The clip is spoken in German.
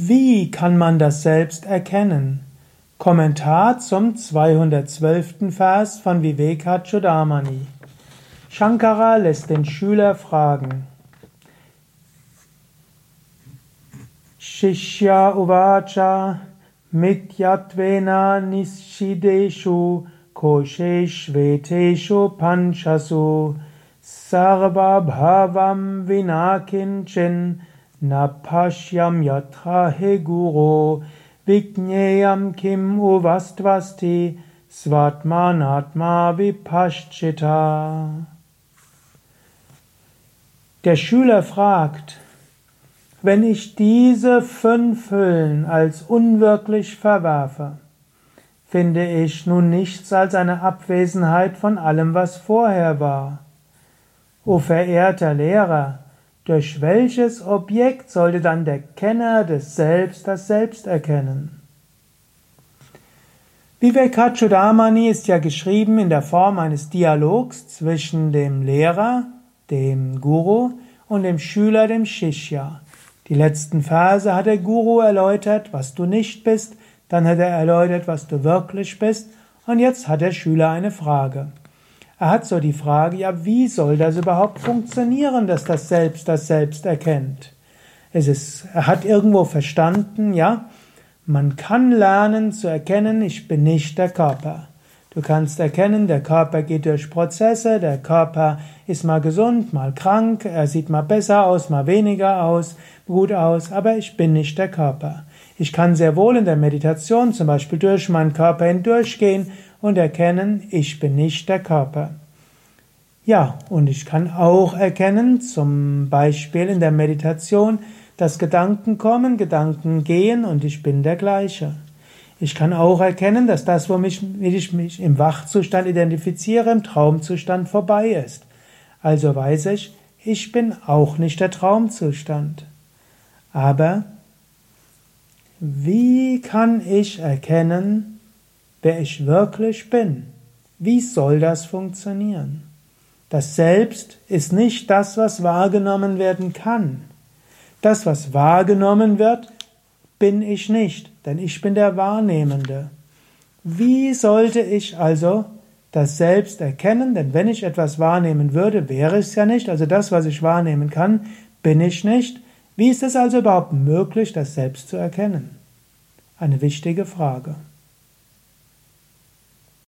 Wie kann man das Selbst erkennen? Kommentar zum 212. Vers von Vivekachudamani. Shankara lässt den Schüler fragen. Shishya uvacha mityatvena nishideshu kosheshveteshu panchasu sarva bhavam vinakinchin Napashyam yatra he guru Vijneyam kim uvastvasti svatmanatma vipaschita. Der Schüler fragt, wenn ich diese fünf Hüllen als unwirklich verwerfe, finde ich nun nichts als eine Abwesenheit von allem, was vorher war. O verehrter Lehrer, durch welches Objekt sollte dann der Kenner des Selbst das Selbst erkennen? Vivekachudamani ist ja geschrieben in der Form eines Dialogs zwischen dem Lehrer, dem Guru, und dem Schüler, dem Shishya. Die letzten Verse hat der Guru erläutert, was du nicht bist, dann hat er erläutert, was du wirklich bist, und jetzt hat der Schüler eine Frage. Er hat so die Frage, ja, wie soll das überhaupt funktionieren, dass das Selbst das Selbst erkennt? Es ist, er hat irgendwo verstanden, ja, man kann lernen zu erkennen, ich bin nicht der Körper. Du kannst erkennen, der Körper geht durch Prozesse, der Körper ist mal gesund, mal krank, er sieht mal besser aus, mal weniger aus, gut aus, aber ich bin nicht der Körper. Ich kann sehr wohl in der Meditation zum Beispiel durch meinen Körper hindurchgehen und erkennen, ich bin nicht der Körper. Ja, und ich kann auch erkennen, zum Beispiel in der Meditation, dass Gedanken kommen, Gedanken gehen und ich bin der gleiche. Ich kann auch erkennen, dass das, womit ich mich im Wachzustand identifiziere, im Traumzustand vorbei ist. Also weiß ich, ich bin auch nicht der Traumzustand. Aber wie kann ich erkennen, wer ich wirklich bin. Wie soll das funktionieren? Das Selbst ist nicht das, was wahrgenommen werden kann. Das, was wahrgenommen wird, bin ich nicht, denn ich bin der Wahrnehmende. Wie sollte ich also das Selbst erkennen? Denn wenn ich etwas wahrnehmen würde, wäre es ja nicht. Also das, was ich wahrnehmen kann, bin ich nicht. Wie ist es also überhaupt möglich, das Selbst zu erkennen? Eine wichtige Frage.